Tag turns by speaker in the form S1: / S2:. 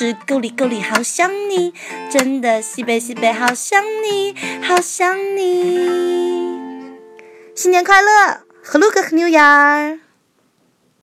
S1: 是够力够力好想你，真的西北西北好想你，好想你，新年快乐，和路个 New Year。